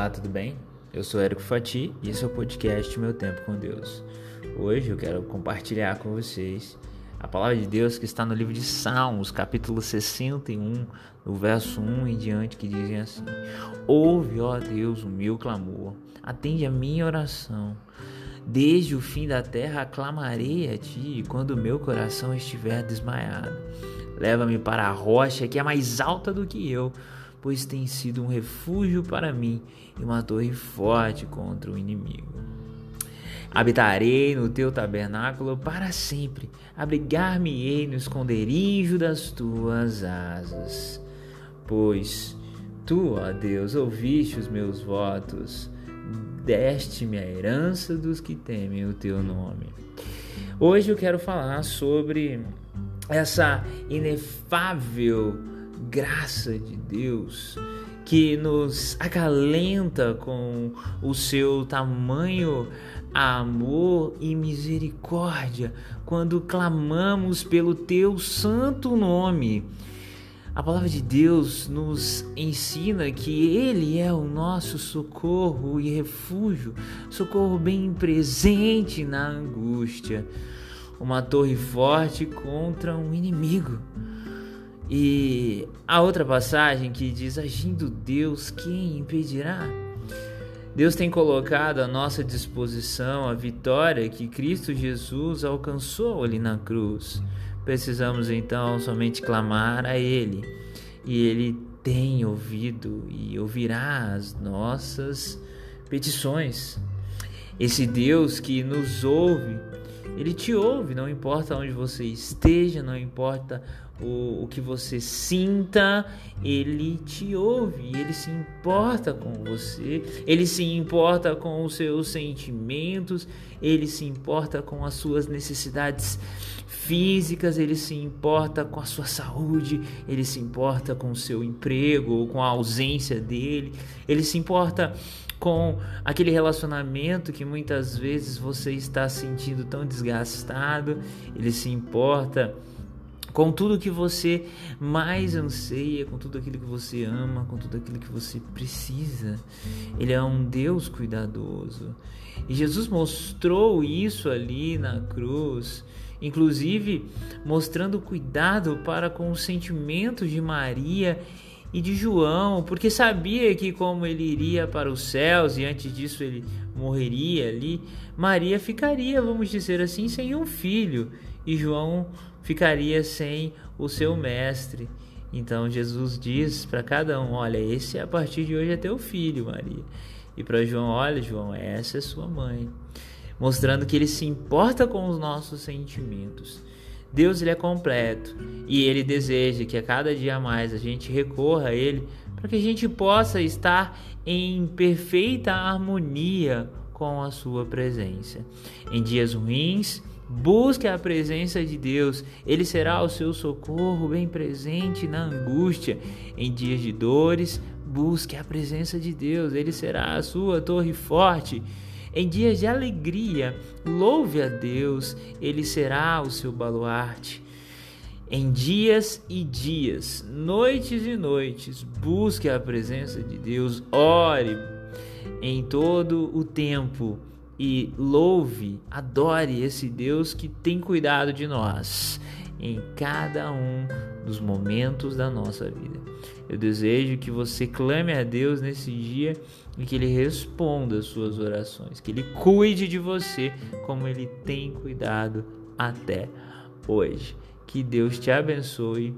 Olá, tudo bem? Eu sou Érico Fati e esse é o podcast Meu Tempo com Deus. Hoje eu quero compartilhar com vocês a palavra de Deus que está no livro de Salmos, capítulo 61, no verso 1 em diante, que dizem assim: Ouve, ó Deus, o meu clamor, atende a minha oração. Desde o fim da terra clamarei a ti, quando o meu coração estiver desmaiado. Leva-me para a rocha que é mais alta do que eu pois tem sido um refúgio para mim e uma torre forte contra o inimigo. Habitarei no teu tabernáculo para sempre, abrigar-me-ei no esconderijo das tuas asas. Pois tu, ó Deus, ouviste os meus votos, deste-me a herança dos que temem o teu nome. Hoje eu quero falar sobre essa inefável graça de Deus que nos acalenta com o seu tamanho amor e misericórdia quando clamamos pelo teu santo nome. A palavra de Deus nos ensina que Ele é o nosso socorro e refúgio, socorro bem presente na angústia, uma torre forte contra um inimigo. E a outra passagem que diz: Agindo Deus, quem impedirá? Deus tem colocado à nossa disposição a vitória que Cristo Jesus alcançou ali na cruz. Precisamos então somente clamar a Ele, e Ele tem ouvido e ouvirá as nossas petições. Esse Deus que nos ouve, Ele te ouve, não importa onde você esteja, não importa o, o que você sinta, ele te ouve, ele se importa com você, ele se importa com os seus sentimentos, ele se importa com as suas necessidades físicas, ele se importa com a sua saúde, ele se importa com o seu emprego ou com a ausência dele, ele se importa com aquele relacionamento que muitas vezes você está sentindo tão desgastado, ele se importa com tudo que você mais anseia, com tudo aquilo que você ama, com tudo aquilo que você precisa. Ele é um Deus cuidadoso. E Jesus mostrou isso ali na cruz, inclusive mostrando cuidado para com os sentimentos de Maria e de João, porque sabia que como ele iria para os céus e antes disso ele morreria ali, Maria ficaria, vamos dizer assim, sem um filho e João ficaria sem o seu mestre. Então Jesus diz para cada um: Olha, esse a partir de hoje é teu filho, Maria. E para João: Olha, João, essa é sua mãe. Mostrando que ele se importa com os nossos sentimentos. Deus ele é completo e ele deseja que a cada dia mais a gente recorra a ele para que a gente possa estar em perfeita harmonia com a sua presença. Em dias ruins, Busque a presença de Deus, Ele será o seu socorro bem presente na angústia. Em dias de dores, busque a presença de Deus, Ele será a sua torre forte. Em dias de alegria, louve a Deus, Ele será o seu baluarte. Em dias e dias, noites e noites, busque a presença de Deus, ore em todo o tempo e louve, adore esse Deus que tem cuidado de nós em cada um dos momentos da nossa vida. Eu desejo que você clame a Deus nesse dia e que Ele responda as suas orações, que Ele cuide de você como Ele tem cuidado até hoje. Que Deus te abençoe.